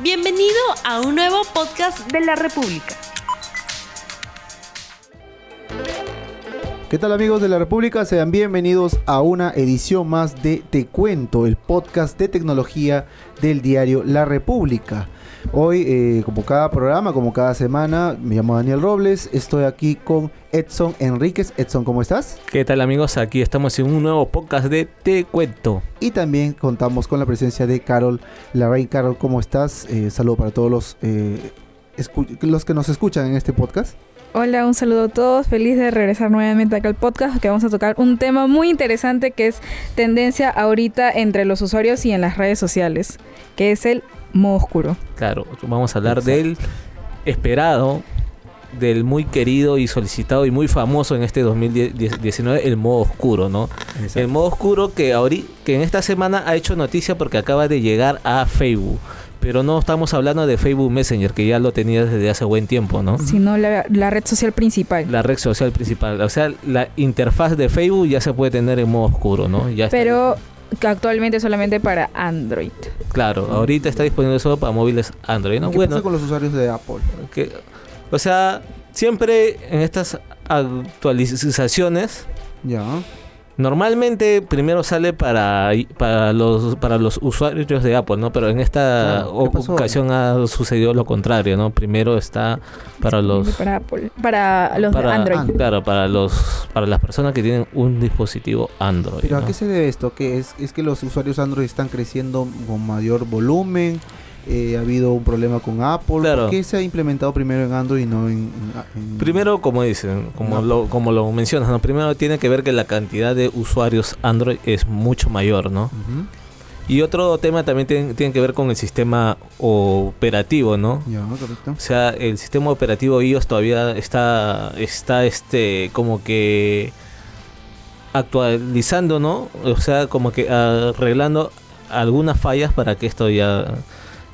Bienvenido a un nuevo podcast de la República. ¿Qué tal amigos de la República? Sean bienvenidos a una edición más de Te Cuento, el podcast de tecnología del diario La República. Hoy, eh, como cada programa, como cada semana, me llamo Daniel Robles, estoy aquí con Edson Enríquez. Edson, ¿cómo estás? ¿Qué tal amigos? Aquí estamos en un nuevo podcast de Te Cuento. Y también contamos con la presencia de Carol Larraín. Carol, ¿cómo estás? Eh, saludo para todos los, eh, los que nos escuchan en este podcast. Hola, un saludo a todos. Feliz de regresar nuevamente acá al podcast que vamos a tocar un tema muy interesante que es tendencia ahorita entre los usuarios y en las redes sociales, que es el modo oscuro. Claro, vamos a hablar del esperado, del muy querido y solicitado y muy famoso en este 2019, el modo oscuro, ¿no? El modo oscuro que, ahorita, que en esta semana ha hecho noticia porque acaba de llegar a Facebook. Pero no estamos hablando de Facebook Messenger, que ya lo tenía desde hace buen tiempo, ¿no? Sino la, la red social principal. La red social principal. O sea, la interfaz de Facebook ya se puede tener en modo oscuro, ¿no? Ya Pero actualmente solamente para Android. Claro, ahorita está disponible solo para móviles Android. ¿no? ¿Qué pasa con los usuarios de Apple? o sea, siempre en estas actualizaciones, ya. Normalmente primero sale para, para los para los usuarios de Apple, ¿no? Pero en esta ocasión ha sucedido lo contrario, ¿no? Primero está para los para Apple, para los de Android. Claro, para los para las personas que tienen un dispositivo Android. Pero ¿a qué se debe esto? ¿Que es es que los usuarios Android están creciendo con mayor volumen? Eh, ha habido un problema con Apple. ¿Por qué se ha implementado primero en Android y no en, Primero, como dicen, como, lo, como lo mencionas, ¿no? primero tiene que ver que la cantidad de usuarios Android es mucho mayor, ¿no? Y otro tema también tiene, que ver con el sistema operativo, ¿no? Ya, correcto. O sea, el sistema operativo iOS todavía está, está este, como que actualizando, ¿no? O sea, como que arreglando algunas fallas para que esto ya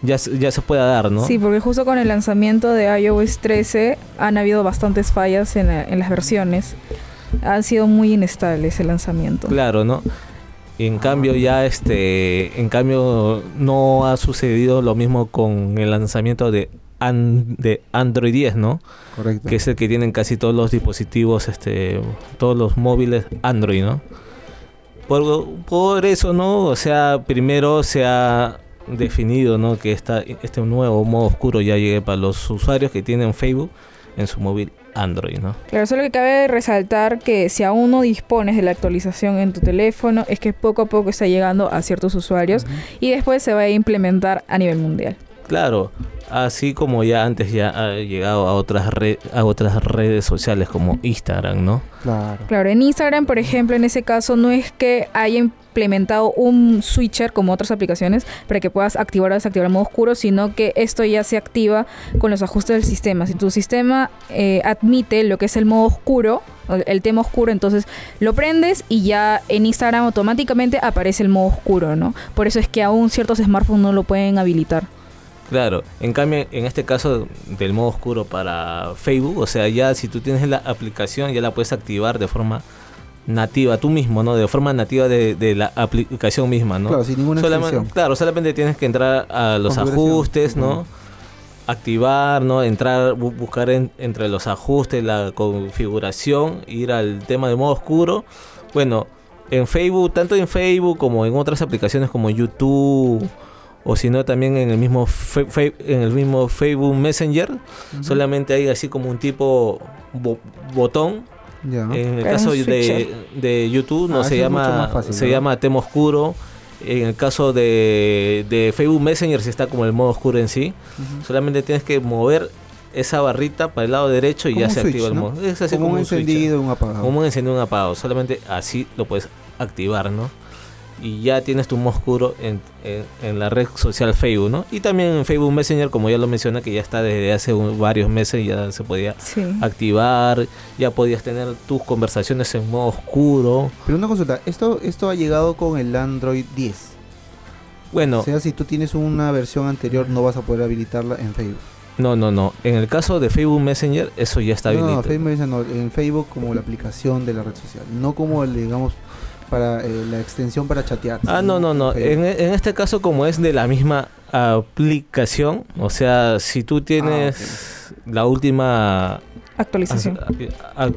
ya, ya se pueda dar, ¿no? Sí, porque justo con el lanzamiento de iOS 13 han habido bastantes fallas en, en las versiones. Ha sido muy inestable ese lanzamiento. Claro, ¿no? En cambio ya este, en cambio no ha sucedido lo mismo con el lanzamiento de, de Android 10, ¿no? Correcto. Que es el que tienen casi todos los dispositivos, este, todos los móviles Android, ¿no? Por, por eso, ¿no? O sea, primero se ha definido ¿no? que esta, este nuevo modo oscuro ya llegue para los usuarios que tienen Facebook en su móvil Android, ¿no? Claro, solo que cabe resaltar que si aún no dispones de la actualización en tu teléfono, es que poco a poco está llegando a ciertos usuarios y después se va a implementar a nivel mundial. Claro, así como ya antes ya ha llegado a otras a otras redes sociales como Instagram, ¿no? Claro. Claro, en Instagram, por ejemplo, en ese caso no es que haya implementado un switcher como otras aplicaciones para que puedas activar o desactivar el modo oscuro, sino que esto ya se activa con los ajustes del sistema. Si tu sistema eh, admite lo que es el modo oscuro, el tema oscuro, entonces lo prendes y ya en Instagram automáticamente aparece el modo oscuro, ¿no? Por eso es que aún ciertos smartphones no lo pueden habilitar. Claro, en cambio, en este caso del modo oscuro para Facebook, o sea, ya si tú tienes la aplicación, ya la puedes activar de forma nativa tú mismo, ¿no? De forma nativa de, la aplicación misma, ¿no? Claro, sin ninguna solamente, Claro, solamente tienes que entrar a los ajustes, ¿no? Activar, ¿no? Entrar, buscar entre los ajustes, la configuración, ir al tema de modo oscuro. Bueno, en Facebook, tanto en Facebook como en otras aplicaciones como YouTube o si no también en el mismo en el mismo Facebook Messenger, solamente hay así como un tipo botón en el caso de, YouTube no ah, se llama se llama tema oscuro. En el caso de, Facebook Messenger si está como el modo oscuro en sí. Solamente tienes que mover esa barrita para el lado derecho y ya se activa el modo. Es así como, un, encendido, un apagado. Como un encendido, un apagado. Solamente así lo puedes activar, ¿no? Y ya tienes tu modo oscuro en, en, la red social Facebook, ¿no? Y también en Facebook Messenger, como ya lo menciona, que ya está desde hace varios meses, ya se podía activar, ya podías tener tus conversaciones en modo oscuro. Pero una consulta, esto, esto ha llegado con el Android 10. Bueno. O sea, si tú tienes una versión anterior, no vas a poder habilitarla en Facebook. No, no, no. En el caso de Facebook Messenger, eso ya está habilitado. No, Facebook Messenger no, en Facebook como la aplicación de la red social, no como el, digamos, para eh, la extensión para chatear. Ah, no, no, no. En, en este caso, como es de la misma aplicación, o sea, si tú tienes Ah, la última Actualización. a-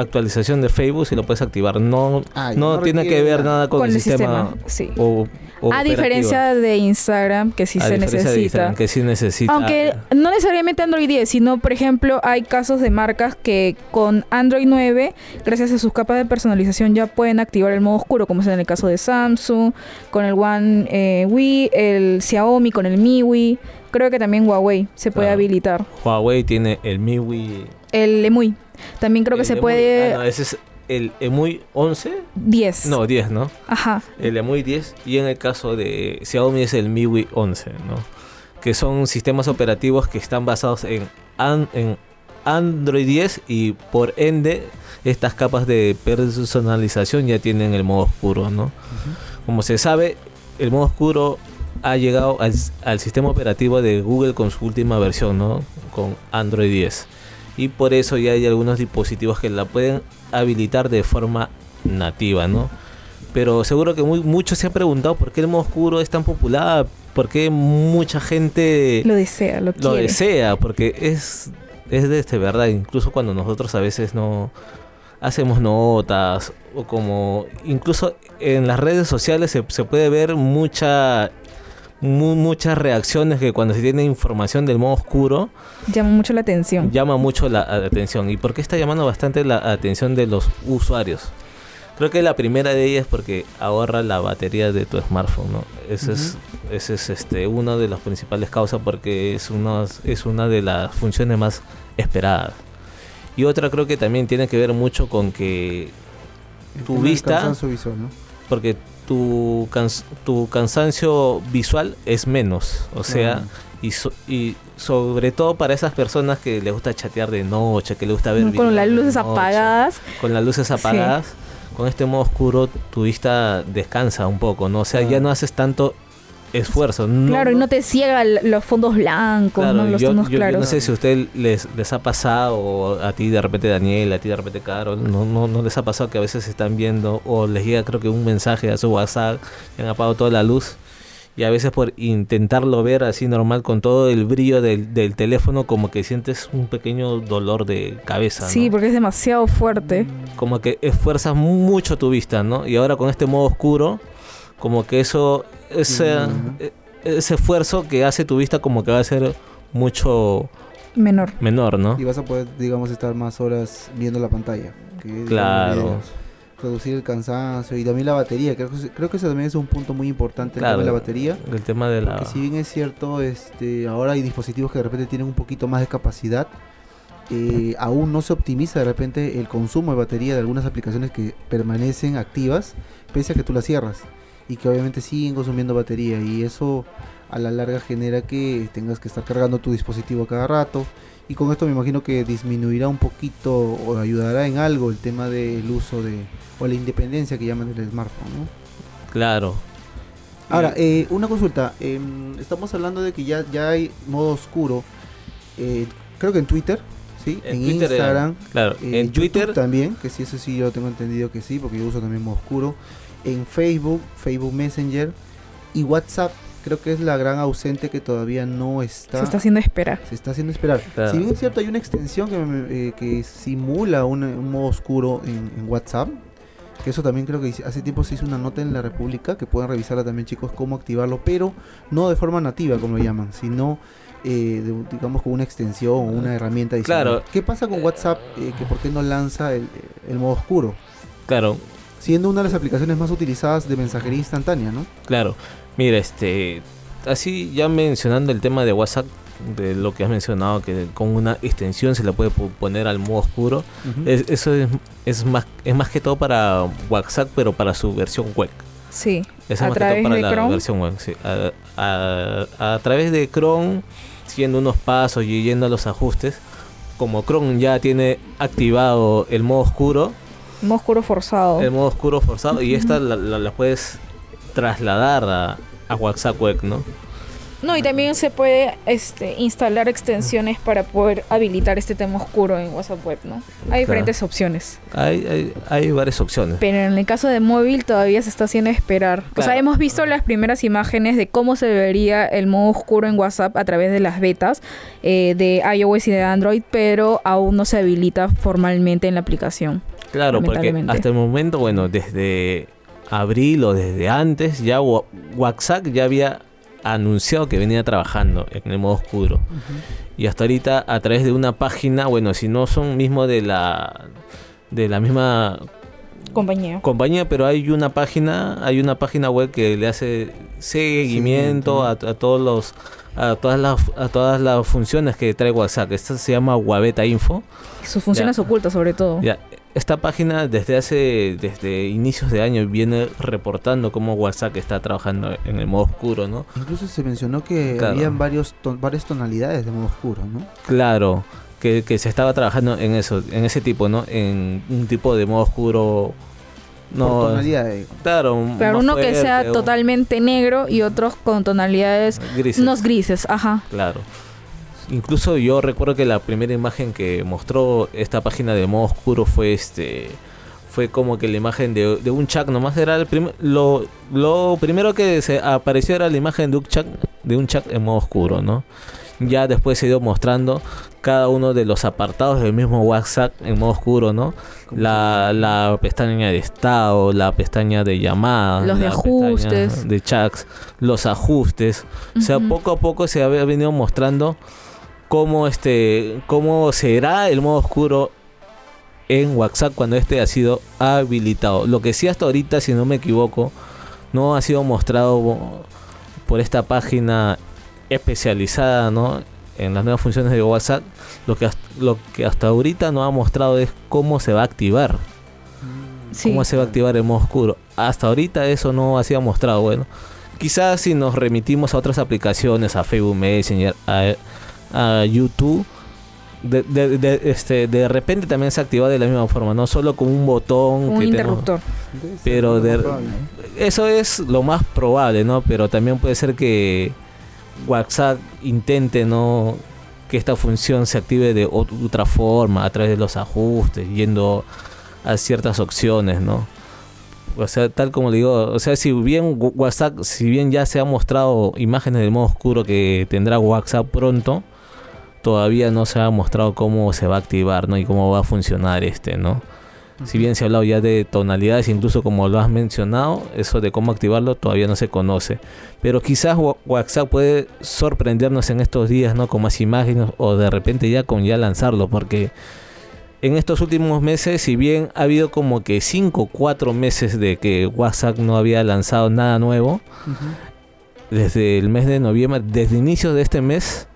actualización de Facebook, si lo puedes activar. No, Ah, no, no tiene que ver nada con, Con el, el sistema. sistema, sí. o- A diferencia de Instagram, que sí A se necesita. Instagram, que sí necesita. Aunque no necesariamente Android 10, sino por ejemplo hay casos de marcas que con Android 9, gracias a sus capas de personalización ya pueden activar el modo oscuro, como es en el caso de Samsung, con el One eh, Wii, el Xiaomi, con el MIUI. Creo que también Huawei se puede Claro. habilitar. Huawei tiene el MIUI. El EMUI. También creo que se EMUI- puede ah, no, ese es el EMUI 11. 10. No, 10, ¿no? Ajá. El EMUI 10 y en el caso de Xiaomi es el MIUI 11, ¿no? Que son sistemas operativos que están basados en, an- en Android 10 y por ende estas capas de personalización ya tienen el modo oscuro, ¿no? Como se sabe, el modo oscuro ha llegado al, al sistema operativo de Google con su última versión, ¿no? Con Android 10. Y por eso ya hay algunos dispositivos que la pueden habilitar de forma nativa, ¿no? Pero seguro que muy, muchos se han preguntado por qué el modo oscuro es tan popular, por qué mucha gente Lo desea, lo, lo desea, porque es, es de este verdad, incluso cuando nosotros a veces no hacemos notas o como incluso en las redes sociales se, se puede ver mucha mu- muchas reacciones que cuando se tiene información del modo oscuro Llama mucho la atención. llama mucho la atención. ¿Y por qué está llamando bastante la atención de los usuarios? Creo que la primera de ellas es porque ahorra la batería de tu smartphone, ¿no? Ese es, ese es este, una de las principales causas porque es una, es una de las funciones más esperadas. Y otra creo que también tiene que ver mucho con que tu vista- cansancio visual, ¿no? Porque tu, cans- tu cansancio visual es menos. O sea, y, so- y sobre todo para esas personas que les gusta chatear de noche, que les gusta ver con las de luces noche, apagadas. Con las luces Sí. apagadas. Con este modo oscuro tu vista descansa un poco, ¿no? O sea, ya no haces tanto esfuerzo. No, claro, y no te ciega los fondos blancos, Claro, ¿no? Los yo, tonos yo- yo claros. no sé si a usted les, les ha pasado, o a ti de repente Daniel, a ti de repente Carol, no, no, no les ha pasado que a veces están viendo o les llega creo que un mensaje a su WhatsApp han apagado toda la luz y a veces por intentarlo ver así normal con todo el brillo del, del teléfono como que sientes un pequeño dolor de cabeza, Sí, ¿no? porque es demasiado fuerte. Como que esfuerzas mucho tu vista, ¿no? Y ahora con este modo oscuro, como que eso, ese, e- ese esfuerzo que hace tu vista como que va a ser mucho Menor. menor, ¿no? Y vas a poder, digamos, estar más horas viendo la pantalla. que, Claro. Reducir el cansancio y también la batería. Creo que, creo que ese también es un punto muy importante, el tema Claro. de la batería. El tema de la... Si bien es cierto, este, ahora hay dispositivos que de repente tienen un poquito más de capacidad, eh, aún no se optimiza de repente el consumo de batería de algunas aplicaciones que permanecen activas, pese a que tú las cierras, y que obviamente siguen consumiendo batería, y eso a la larga genera que tengas que estar cargando tu dispositivo a cada rato, y con esto me imagino que disminuirá un poquito o ayudará en algo el tema del uso de, o la independencia que llaman del smartphone, ¿no? Claro. Ahora, eh, una consulta. em, estamos hablando de que ya, ya hay modo oscuro. eh, creo que en Twitter, ¿sí? En, Twitter, eh, Instagram. claro, eh, en YouTube Twitter... también, que sí, eso sí yo tengo entendido que sí, porque yo uso también modo oscuro. En Facebook, Facebook Messenger y WhatsApp, creo que es la gran ausente que todavía no está. Se está haciendo esperar. se está haciendo esperar. Claro. Si bien es cierto, hay una extensión que, me- eh, que simula una- un modo oscuro en, en WhatsApp. Que eso también creo que hace tiempo se hizo una nota en la República, que pueden revisarla también chicos cómo activarlo, pero no de forma nativa como lo llaman, sino eh, de- digamos con una extensión o una herramienta adicional. Claro. ¿Qué pasa con WhatsApp? eh, que ¿Por qué no lanza el, el modo oscuro? Claro, Siendo una de las aplicaciones más utilizadas de mensajería instantánea, ¿no? claro. Mira, este... Así ya mencionando el tema de WhatsApp, de lo que has mencionado, que con una extensión se le puede po- poner al modo oscuro. Es- eso es, es más es más que todo para WhatsApp, pero para su versión web. Sí. Es A más que todo través para de la Chrome. versión web. sí. A, a- a través de Chrome, siguiendo unos pasos y yendo a los ajustes, como Chrome ya tiene activado el modo oscuro, Modo oscuro forzado. el modo oscuro forzado, y esta la, la- la puedes trasladar a, a WhatsApp web, ¿no? No, y también se puede este, instalar extensiones para poder habilitar este tema oscuro en WhatsApp Web, ¿no? Hay diferentes opciones. Hay, hay, hay, varias opciones. Pero en el caso de móvil todavía se está haciendo esperar. O sea, hemos visto las primeras imágenes de cómo se vería el modo oscuro en WhatsApp a través de las betas eh, de iOS y de Android, pero aún no se habilita formalmente en la aplicación. Claro, porque hasta el momento, bueno, desde abril o desde antes, ya WhatsApp ya había anunciado que venía trabajando en el modo oscuro. Y hasta ahorita a través de una página, bueno, si no son mismo de la de la misma compañía. Compañía, pero hay una página, hay una página web que le hace seguimiento a, todos los a todas las a todas las funciones que trae WhatsApp. Esta se llama Wabeta Info. Sus funciones ocultas sobre todo. Ya, esta página desde hace desde inicios de año viene reportando cómo WhatsApp está trabajando en el modo oscuro, ¿no? Incluso se mencionó que habían varios varias tonalidades de modo oscuro, ¿no? Claro, que, se estaba trabajando en eso, en ese tipo, ¿no? En un tipo de modo oscuro no, tonalidades. Claro, pero uno que sea totalmente negro y otros con tonalidades grises. unos grises, ajá. Claro. Incluso yo recuerdo que la primera imagen que mostró esta página de modo oscuro fue este fue como que la imagen de, un chat nomás era el lo, lo primero que se apareció era la imagen de un chat de un chat en modo oscuro, ¿no? Ya después se dio mostrando cada uno de los apartados del mismo WhatsApp en modo oscuro, ¿no? La, la pestaña de estado, la pestaña de llamadas, los de ajustes, de chats, los ajustes. O sea, poco a poco se ha venido mostrando cómo este cómo será el modo oscuro en WhatsApp cuando este ha sido habilitado. Lo que sí hasta ahorita, si no me equivoco, no ha sido mostrado por esta página especializada, ¿no? En las nuevas funciones de WhatsApp, lo que lo que hasta ahorita no ha mostrado es cómo se va a activar. Cómo se va a activar el modo oscuro. Hasta ahorita eso no ha sido mostrado. Bueno, quizás si nos remitimos a otras aplicaciones, a Facebook Messenger, a a YouTube, de, de, este, de repente también se activa de la misma forma, no solo con un botón. Un interruptor. pero eso es lo más probable, ¿no? Pero también puede ser que WhatsApp intente, ¿no? Que esta función se active de otra forma, a través de los ajustes, yendo a ciertas opciones, ¿no? O sea, tal como le digo, o sea, si bien WhatsApp, si bien ya se ha mostrado imágenes del modo oscuro que tendrá WhatsApp pronto, todavía no se ha mostrado cómo se va a activar, ¿no? Y cómo va a funcionar este, ¿no? Si bien se ha hablado ya de tonalidades, incluso como lo has mencionado, eso de cómo activarlo todavía no se conoce. Pero quizás WhatsApp puede sorprendernos en estos días, ¿no? Con más imágenes o de repente ya con ya lanzarlo, porque en estos últimos meses, si bien ha habido como que 5 o 4 meses de que WhatsApp no había lanzado nada nuevo, desde el mes de noviembre, desde inicios de este mes,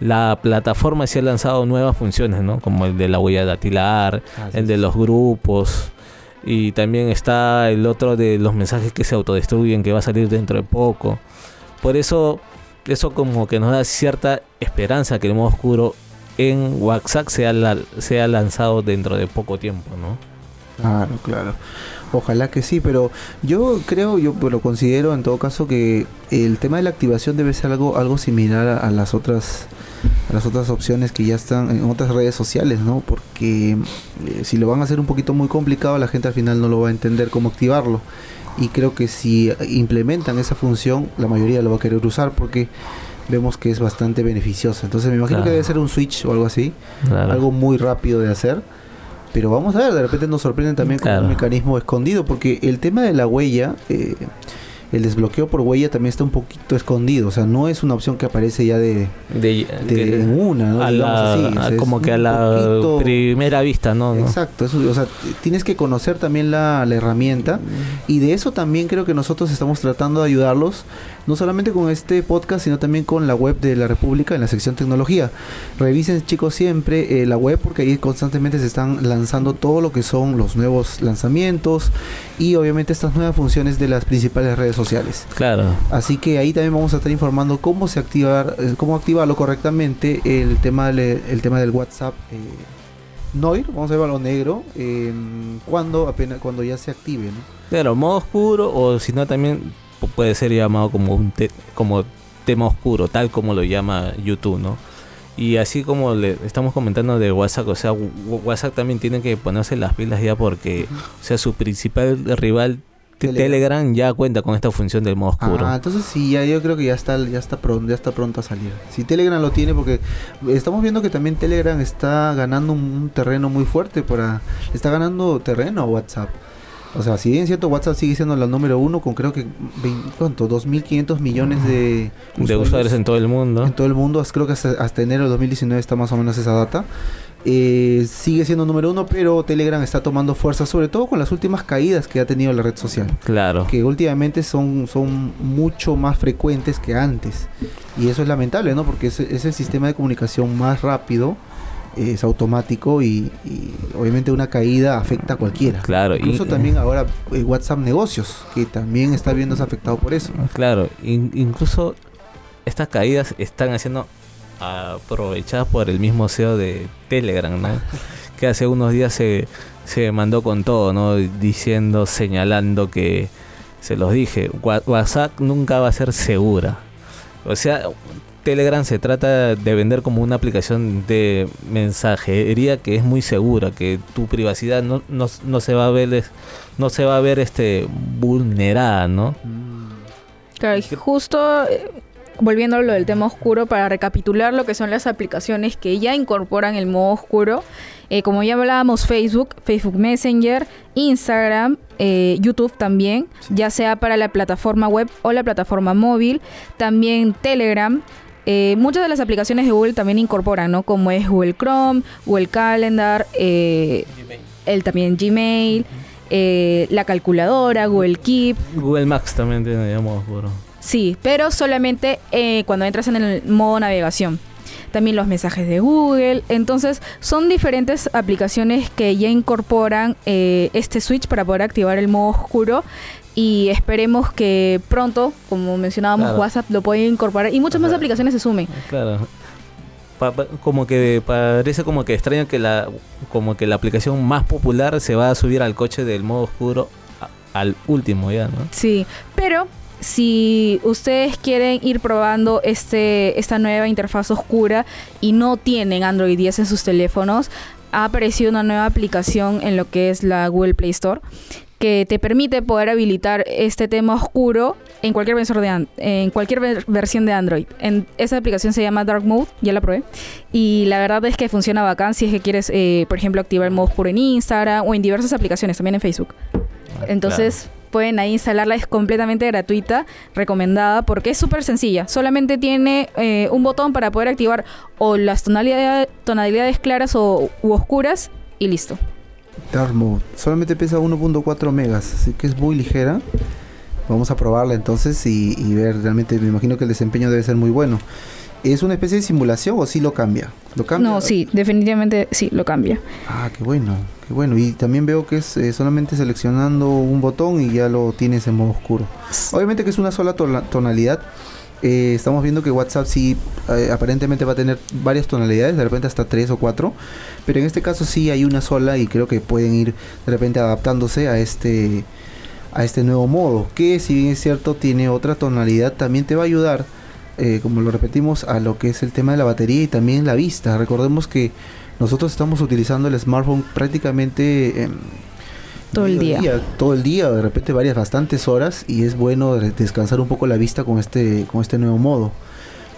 la plataforma sí ha lanzado nuevas funciones, ¿no? Como el de la huella datilar, ah, el de los grupos. Y también está el otro de los mensajes que se autodestruyen, que va a salir dentro de poco. Por eso, eso como que nos da cierta esperanza que el modo oscuro en WhatsApp sea, sea lanzado dentro de poco tiempo, ¿no? Claro, claro. Ojalá que sí, pero yo creo, yo lo considero en todo caso que el tema de la activación debe ser algo, algo similar a las otras las otras opciones que ya están en otras redes sociales, ¿no? Porque eh, si lo van a hacer un poquito muy complicado, la gente al final no lo va a entender cómo activarlo. Y creo que si implementan esa función, la mayoría lo va a querer usar porque vemos que es bastante beneficiosa. Entonces me imagino que debe ser un switch o algo así, algo muy rápido de hacer. Pero vamos a ver, de repente nos sorprenden también con un mecanismo escondido, porque el tema de la huella, eh, el desbloqueo por huella también está un poquito escondido. O sea, no es una opción que aparece ya de, de, una, ¿no? como que a la primera vista, ¿no? Exacto. o sea, tienes que conocer también la, la herramienta. Y de eso también creo que nosotros estamos tratando de ayudarlos no solamente con este podcast, sino también con la web de la República en la sección tecnología. Revisen chicos siempre eh, la web porque ahí constantemente se están lanzando todo lo que son los nuevos lanzamientos y obviamente estas nuevas funciones de las principales redes sociales. Claro. Así que ahí también vamos a estar informando cómo se activar, eh, cómo activarlo correctamente el tema del, el tema del WhatsApp. Eh, Noir, vamos a lo negro, cuando apenas cuando ya se active, ¿no? Claro, modo oscuro o si no también puede ser llamado como un como tema oscuro, tal como lo llama YouTube, ¿no? Y así como le estamos comentando de WhatsApp, o sea, WhatsApp también tiene que ponerse las pilas ya porque, o sea, su principal rival Telegram. ya cuenta con esta función del modo oscuro. Ah, entonces sí, ya yo creo que ya está, ya está pronto, ya está pronto a salir. Si Telegram lo tiene, porque estamos viendo que también Telegram está ganando un, terreno muy fuerte para, está ganando terreno a WhatsApp. O sea, si bien cierto, WhatsApp sigue siendo la número uno con creo que, ¿cuánto? 2.500 millones de usuarios, en todo el mundo. En todo el mundo, creo que hasta, hasta enero de 2019 está más o menos esa data. Eh, sigue siendo número uno, pero Telegram está tomando fuerza, sobre todo con las últimas caídas que ha tenido la red social. Claro. Que últimamente son, son mucho más frecuentes que antes. Y eso es lamentable, ¿no? Porque es, es el sistema de comunicación más rápido, es automático y, obviamente una caída afecta a cualquiera. Claro. Incluso también ahora eh, WhatsApp Negocios, que también está viéndose afectado por eso. Claro, incluso estas caídas están haciendo aprovechadas por el mismo CEO de Telegram, ¿no? que hace unos días se, se mandó con todo, ¿no? Diciendo, señalando que, se los dije, WhatsApp nunca va a ser segura. O sea, Telegram se trata de vender como una aplicación de mensajería que es muy segura, que tu privacidad no, no, se va a ver no se va a ver este vulnerada, ¿no? Claro, justo eh, volviendo a lo del tema oscuro, para recapitular lo que son las aplicaciones que ya incorporan el modo oscuro, eh, como ya hablábamos, Facebook, Facebook Messenger, Instagram, eh, YouTube también, ya sea para la plataforma web o la plataforma móvil, también Telegram. Eh, muchas de las aplicaciones de Google también incorporan, ¿no? Como es Google Chrome, Google Calendar, el también Gmail, la calculadora, Google Keep. Google Maps también tiene modo oscuro. Sí, pero solamente eh, cuando entras en el modo navegación. También los mensajes de Google. Entonces, son diferentes aplicaciones que ya incorporan eh, este switch para poder activar el modo oscuro. Y esperemos que pronto, como mencionábamos, WhatsApp lo pueda incorporar y muchas más aplicaciones se sumen. Claro. como que parece como que extraño que la como que la aplicación más popular se va a subir al coche del modo oscuro al último ya, ¿no? Sí, pero si ustedes quieren ir probando este, esta nueva interfaz oscura y no tienen Android 10 en sus teléfonos, ha aparecido una nueva aplicación en lo que es la Google Play Store que te permite poder habilitar este tema oscuro en cualquier, de en cualquier versión de Android. En, esa aplicación se llama Dark Mode, ya la probé. Y la verdad es que funciona bacán si es que quieres, eh, por ejemplo, activar el modo oscuro en Instagram o en diversas aplicaciones, también en Facebook. Ah, Entonces pueden ahí instalarla, es completamente gratuita, recomendada, porque es súper sencilla. Solamente tiene eh, un botón para poder activar o las tonalidades, tonalidades claras o, u oscuras y listo. Dark Mode. Solamente pesa 1.4 megas, así que es muy ligera. Vamos a probarla entonces y, y, ver, realmente me imagino que el desempeño debe ser muy bueno. ¿Es una especie de simulación o sí lo cambia? ¿Lo cambia? No, sí, definitivamente sí, lo cambia. Ah, qué bueno, qué bueno. Y también veo que es eh, solamente seleccionando un botón y ya lo tienes en modo oscuro. Obviamente que es una sola tonalidad. Eh, estamos viendo que WhatsApp sí eh, aparentemente va a tener varias tonalidades, de repente hasta tres o cuatro, pero en este caso sí hay una sola y creo que pueden ir de repente adaptándose a este a este nuevo modo, que si bien es cierto tiene otra tonalidad, también te va a ayudar eh, como lo repetimos, a lo que es el tema de la batería y también la vista. Recordemos que nosotros estamos utilizando el smartphone prácticamente todo el día. Todo el día, de repente varias bastantes horas y es bueno descansar un poco la vista con este, con este nuevo modo.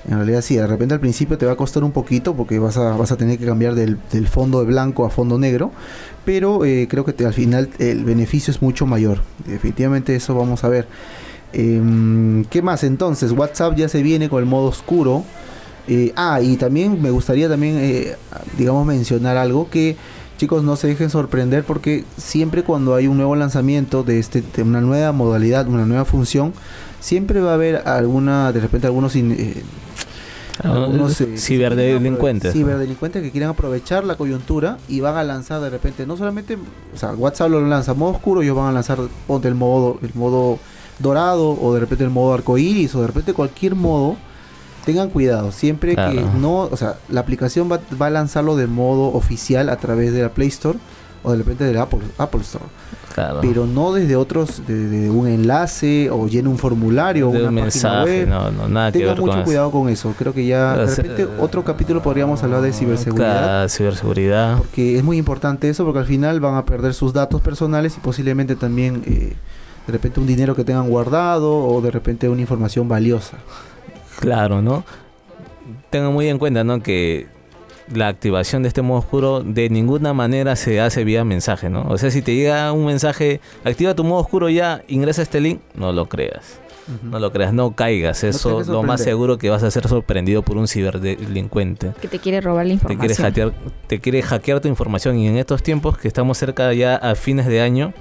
En realidad sí, de repente al principio te va a costar un poquito porque vas a, vas a tener que cambiar del, fondo de blanco a fondo negro, pero eh, creo que al final el beneficio es mucho mayor. Definitivamente eso vamos a ver. Em, ¿Qué más entonces? WhatsApp ya se viene con el modo oscuro. Eh, ah, y también me gustaría también, eh, digamos, mencionar algo que chicos no se dejen sorprender porque siempre cuando hay un nuevo lanzamiento de este de una nueva modalidad, una nueva función, siempre va a haber alguna, de repente algunos eh, algunos ciberdelincuentes. Ciberdelincuentes que quieren aprovechar la coyuntura y van a lanzar de repente, no solamente, o sea, WhatsApp lo lanza modo oscuro, ellos van a lanzar, ponte el modo, el modo dorado o de repente el modo arcoíris o de repente cualquier modo, tengan cuidado. Siempre que no, o sea, la aplicación va, va, a lanzarlo de modo oficial a través de la Play Store o de repente del Apple, Apple Store. Pero no desde otros, de, un enlace o llene un formulario o una un mensaje, No, no, nada que ver mucho cuidado con eso. Creo que ya de repente otro capítulo podríamos hablar de ciberseguridad. ciberseguridad. Porque es muy importante eso, porque al final van a perder sus datos personales y posiblemente también eh, de repente un dinero que tengan guardado o de repente una información valiosa. Claro, ¿no? Tengan muy en cuenta, ¿no? Que la activación de este modo oscuro de ninguna manera se hace vía mensaje, ¿no? O sea, si te llega un mensaje, activa tu modo oscuro ya, ingresa este link, no lo creas. No lo creas, no caigas. Eso lo más seguro que vas a ser sorprendido por un ciberdelincuente. Que te quiere robar la información. Te quiere, hackear, te quiere hackear tu información. Y en estos tiempos que estamos cerca ya a fines de año,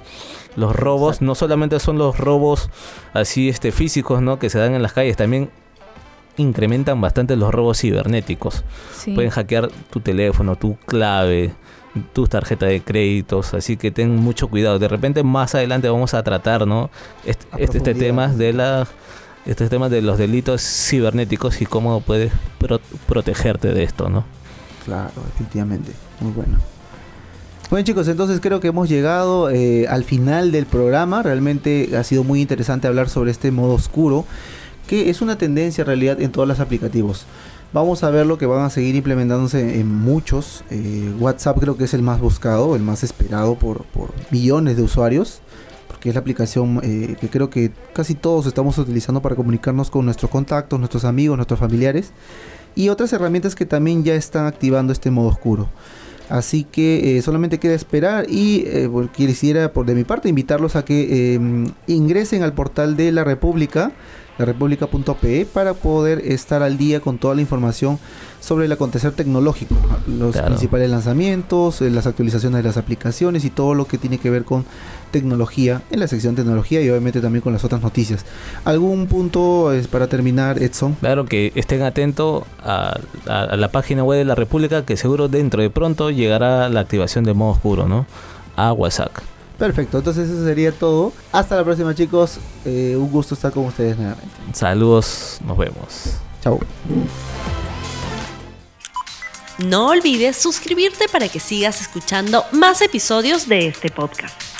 los robos no solamente son los robos así este físicos, ¿no? Que se dan en las calles, también incrementan bastante los robos cibernéticos. Pueden hackear tu teléfono, tu clave, tus tarjetas de créditos, así que ten mucho cuidado. De repente más adelante vamos a tratar, ¿no? Este, este, tema de la este tema de los delitos cibernéticos y cómo puedes protegerte de esto, ¿no? Claro, efectivamente. Muy bueno. Bueno chicos, entonces creo que hemos llegado eh, al final del programa. Realmente ha sido muy interesante hablar sobre este modo oscuro que es una tendencia en realidad en todos los aplicativos. Vamos a ver lo que van a seguir implementándose en muchos. Eh, WhatsApp creo que es el más buscado, el más esperado por, millones de usuarios, porque es la aplicación eh, que creo que casi todos estamos utilizando para comunicarnos con nuestros contactos, nuestros amigos, nuestros familiares, y otras herramientas que también ya están activando este modo oscuro. Así que eh, solamente queda esperar y quisiera por de mi parte invitarlos a que ingresen al portal de la República la república.pe para poder estar al día con toda la información sobre el acontecer tecnológico, los principales lanzamientos, eh, las actualizaciones de las aplicaciones y todo lo que tiene que ver con tecnología en la sección tecnología y obviamente también con las otras noticias. ¿Algún punto es para terminar, Edson? Claro que estén atentos a, la página web de la República que seguro dentro de pronto llegará la activación de modo oscuro, ¿no? A WhatsApp. Perfecto, entonces eso sería todo. Hasta la próxima chicos. Eh, un gusto estar con ustedes nuevamente. Saludos, nos vemos. Chao. No olvides suscribirte para que sigas escuchando más episodios de este podcast.